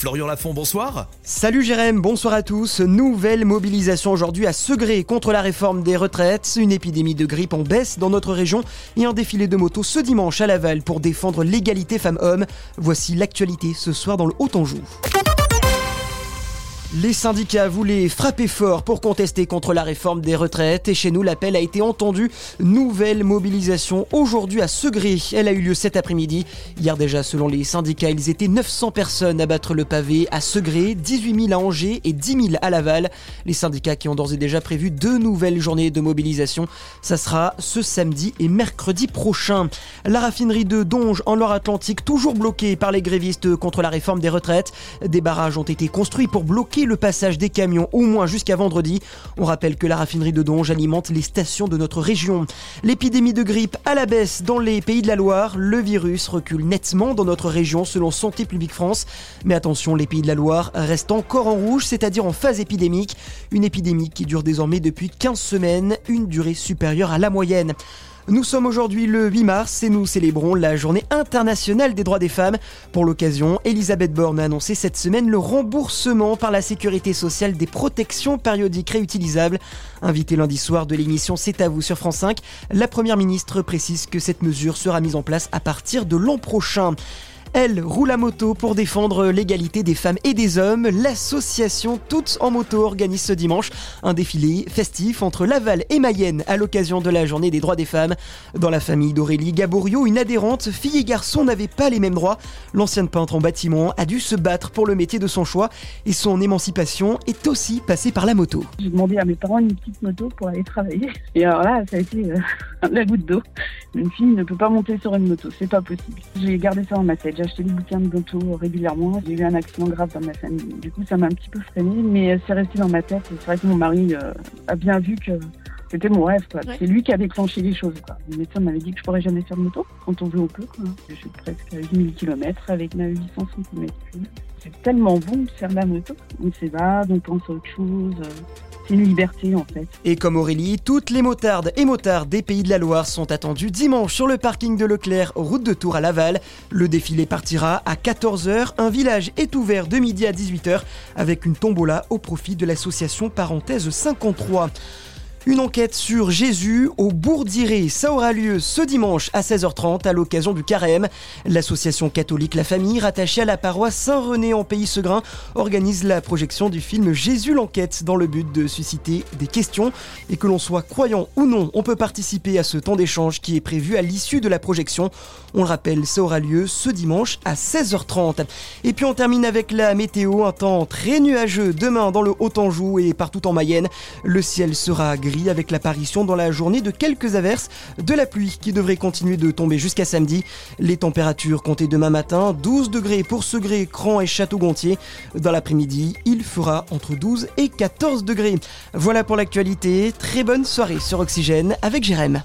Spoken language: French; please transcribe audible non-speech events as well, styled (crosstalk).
Florian Lafont, bonsoir. Salut Jérém, bonsoir à tous. Nouvelle mobilisation aujourd'hui à Segré contre la réforme des retraites. Une épidémie de grippe en baisse dans notre région et un défilé de motos ce dimanche à Laval pour défendre l'égalité femmes-hommes. Voici l'actualité ce soir dans le Haut-Anjou. Les syndicats voulaient frapper fort pour contester contre la réforme des retraites et chez nous l'appel a été entendu. Nouvelle mobilisation aujourd'hui à Segré. Elle a eu lieu cet après-midi. Hier déjà selon les syndicats ils étaient 900 personnes à battre le pavé à Segré, 18 000 à Angers et 10 000 à Laval. Les syndicats qui ont d'ores et déjà prévu deux nouvelles journées de mobilisation. Ça sera ce samedi et mercredi prochain. La raffinerie de Donge en Loire-Atlantique toujours bloquée par les grévistes contre la réforme des retraites. Des barrages ont été construits pour bloquer le passage des camions au moins jusqu'à vendredi. On rappelle que la raffinerie de Donge alimente les stations de notre région. L'épidémie de grippe à la baisse dans les pays de la Loire. Le virus recule nettement dans notre région selon Santé publique France. Mais attention, les pays de la Loire restent encore en rouge, c'est-à-dire en phase épidémique. Une épidémie qui dure désormais depuis 15 semaines, une durée supérieure à la moyenne. Nous sommes aujourd'hui le 8 mars et nous célébrons la journée internationale des droits des femmes. Pour l'occasion, Elisabeth Borne a annoncé cette semaine le remboursement par la sécurité sociale des protections périodiques réutilisables. Invité lundi soir de l'émission C'est à vous sur France 5, la première ministre précise que cette mesure sera mise en place à partir de l'an prochain. Elle roule à moto pour défendre l'égalité des femmes et des hommes. L'association Toutes en moto organise ce dimanche un défilé festif entre Laval et Mayenne à l'occasion de la journée des droits des femmes. Dans la famille d'Aurélie Gaborio, une adhérente, fille et garçon n'avaient pas les mêmes droits. L'ancienne peintre en bâtiment a dû se battre pour le métier de son choix et son émancipation est aussi passée par la moto. J'ai demandé à mes parents une petite moto pour aller travailler. Et alors là, ça a été euh, (laughs) la goutte d'eau. Une fille ne peut pas monter sur une moto, c'est pas possible. J'ai gardé ça dans ma tête. J'ai acheté des bouquins de moto régulièrement. J'ai eu un accident grave dans ma famille. Du coup, ça m'a un petit peu freiné, mais c'est resté dans ma tête. C'est vrai que mon mari euh, a bien vu que c'était mon rêve. C'est lui qui a déclenché les choses. Quoi. Le médecin m'avait dit que je pourrais jamais faire de moto quand on veut, on peut. Quoi. Je suis presque à 8000 km avec ma 800 cm. C'est tellement bon de faire de la moto. On s'évade, on pense à autre chose. Une liberté en fait. Et comme Aurélie, toutes les motardes et motards des pays de la Loire sont attendus dimanche sur le parking de Leclerc, route de Tours à Laval. Le défilé partira à 14h. Un village est ouvert de midi à 18h avec une tombola au profit de l'association Parenthèse 53. Une enquête sur Jésus au Bourdiré, ça aura lieu ce dimanche à 16h30 à l'occasion du carême. L'association catholique La Famille, rattachée à la paroisse Saint-René en Pays-Segrin, organise la projection du film Jésus l'enquête dans le but de susciter des questions. Et que l'on soit croyant ou non, on peut participer à ce temps d'échange qui est prévu à l'issue de la projection. On le rappelle, ça aura lieu ce dimanche à 16h30. Et puis on termine avec la météo, un temps très nuageux demain dans le Haut-Anjou et partout en Mayenne. Le ciel sera avec l'apparition dans la journée de quelques averses, de la pluie qui devrait continuer de tomber jusqu'à samedi. Les températures comptées demain matin, 12 degrés pour Segré, Cran et Château-Gontier. Dans l'après-midi, il fera entre 12 et 14 degrés. Voilà pour l'actualité. Très bonne soirée sur Oxygène avec Jérém.